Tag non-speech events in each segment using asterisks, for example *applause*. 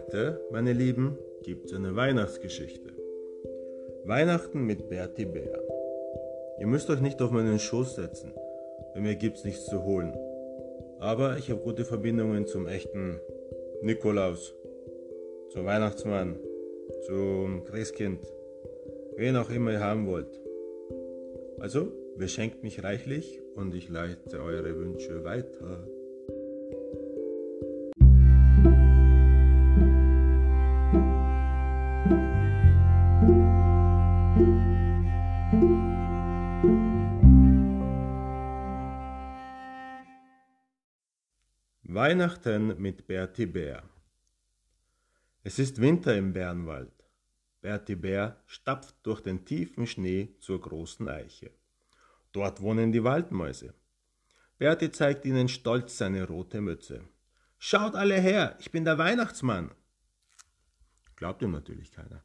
Heute, meine Lieben, gibt es eine Weihnachtsgeschichte. Weihnachten mit Bertie Bär. Ihr müsst euch nicht auf meinen Schoß setzen, bei mir gibt's nichts zu holen. Aber ich habe gute Verbindungen zum echten Nikolaus, zum Weihnachtsmann, zum Christkind, wen auch immer ihr haben wollt. Also, beschenkt mich reichlich und ich leite eure Wünsche weiter. Weihnachten mit Bertie Bär. Es ist Winter im Bärenwald. Bertie Bär stapft durch den tiefen Schnee zur großen Eiche. Dort wohnen die Waldmäuse. Bertie zeigt ihnen stolz seine rote Mütze. Schaut alle her, ich bin der Weihnachtsmann. Glaubt ihm natürlich keiner.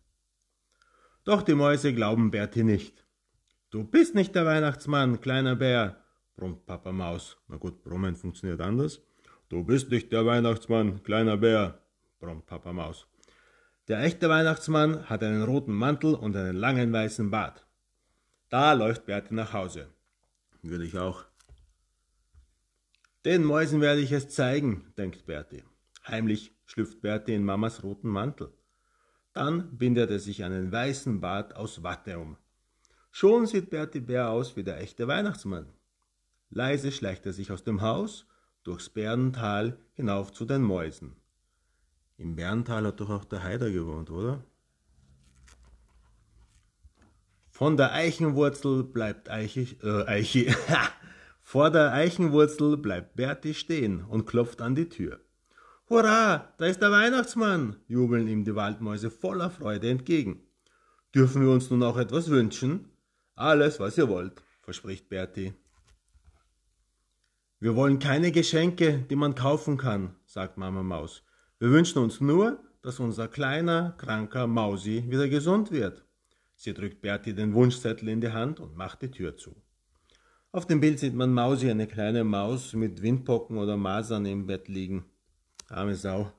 Doch die Mäuse glauben Bertie nicht. Du bist nicht der Weihnachtsmann, kleiner Bär, brummt Papa Maus. Na gut, Brummen funktioniert anders. Du bist nicht der Weihnachtsmann, kleiner Bär, brummt Papa Maus. Der echte Weihnachtsmann hat einen roten Mantel und einen langen weißen Bart. Da läuft Bertie nach Hause. Würde ich auch. Den Mäusen werde ich es zeigen, denkt Bertie. Heimlich schlüpft Bertie in Mamas roten Mantel. Dann bindet er sich einen weißen Bart aus Watte um. Schon sieht Bertie Bär aus wie der echte Weihnachtsmann. Leise schleicht er sich aus dem Haus durchs Bärental hinauf zu den Mäusen. Im Bärental hat doch auch der Heider gewohnt, oder? Von der Eichenwurzel bleibt Eiche, äh, Eiche, *laughs* vor der Eichenwurzel bleibt Berti stehen und klopft an die Tür. Hurra, da ist der Weihnachtsmann, jubeln ihm die Waldmäuse voller Freude entgegen. Dürfen wir uns nun auch etwas wünschen? Alles, was ihr wollt, verspricht Berti. Wir wollen keine Geschenke, die man kaufen kann, sagt Mama Maus. Wir wünschen uns nur, dass unser kleiner, kranker Mausi wieder gesund wird. Sie drückt Berti den Wunschzettel in die Hand und macht die Tür zu. Auf dem Bild sieht man Mausi, eine kleine Maus mit Windpocken oder Masern im Bett liegen. Arme Sau.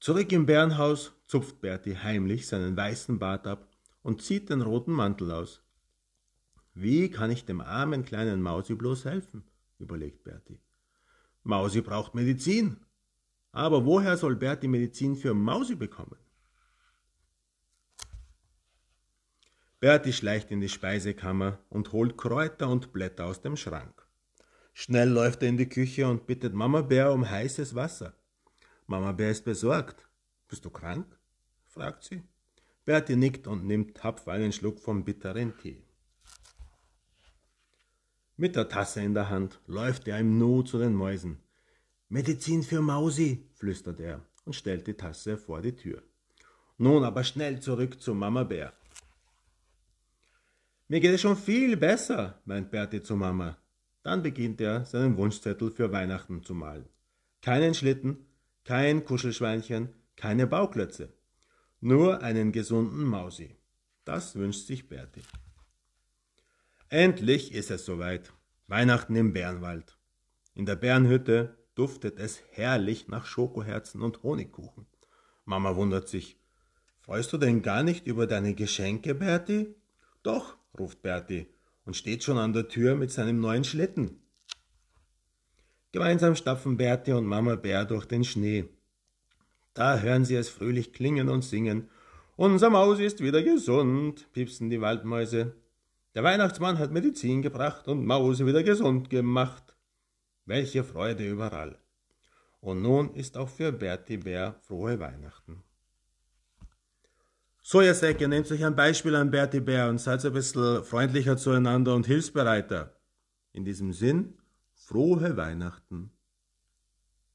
Zurück im Bärenhaus zupft Berti heimlich seinen weißen Bart ab und zieht den roten Mantel aus. Wie kann ich dem armen kleinen Mausi bloß helfen? Überlegt Berti. Mausi braucht Medizin. Aber woher soll Berti Medizin für Mausi bekommen? Berti schleicht in die Speisekammer und holt Kräuter und Blätter aus dem Schrank. Schnell läuft er in die Küche und bittet Mama Bär um heißes Wasser. Mama Bär ist besorgt. Bist du krank? fragt sie. Berti nickt und nimmt tapfer einen Schluck vom bitteren Tee. Mit der Tasse in der Hand läuft er im Nu zu den Mäusen. Medizin für Mausi, flüstert er und stellt die Tasse vor die Tür. Nun aber schnell zurück zu Mama Bär. Mir geht es schon viel besser, meint Bertie zu Mama. Dann beginnt er, seinen Wunschzettel für Weihnachten zu malen. Keinen Schlitten, kein Kuschelschweinchen, keine Bauklötze. Nur einen gesunden Mausi. Das wünscht sich Bertie. Endlich ist es soweit. Weihnachten im Bärenwald. In der Bärenhütte duftet es herrlich nach Schokoherzen und Honigkuchen. Mama wundert sich. Freust du denn gar nicht über deine Geschenke, Bertie? Doch, ruft Bertie und steht schon an der Tür mit seinem neuen Schlitten. Gemeinsam stapfen Bertie und Mama Bär durch den Schnee. Da hören sie es fröhlich klingen und singen. Unser Maus ist wieder gesund, piepsen die Waldmäuse. Der Weihnachtsmann hat Medizin gebracht und Mause wieder gesund gemacht. Welche Freude überall. Und nun ist auch für Bertie Bär frohe Weihnachten. So, ihr Säcke, nehmt euch ein Beispiel an Bertie Bär und seid ein bisschen freundlicher zueinander und hilfsbereiter. In diesem Sinn, frohe Weihnachten.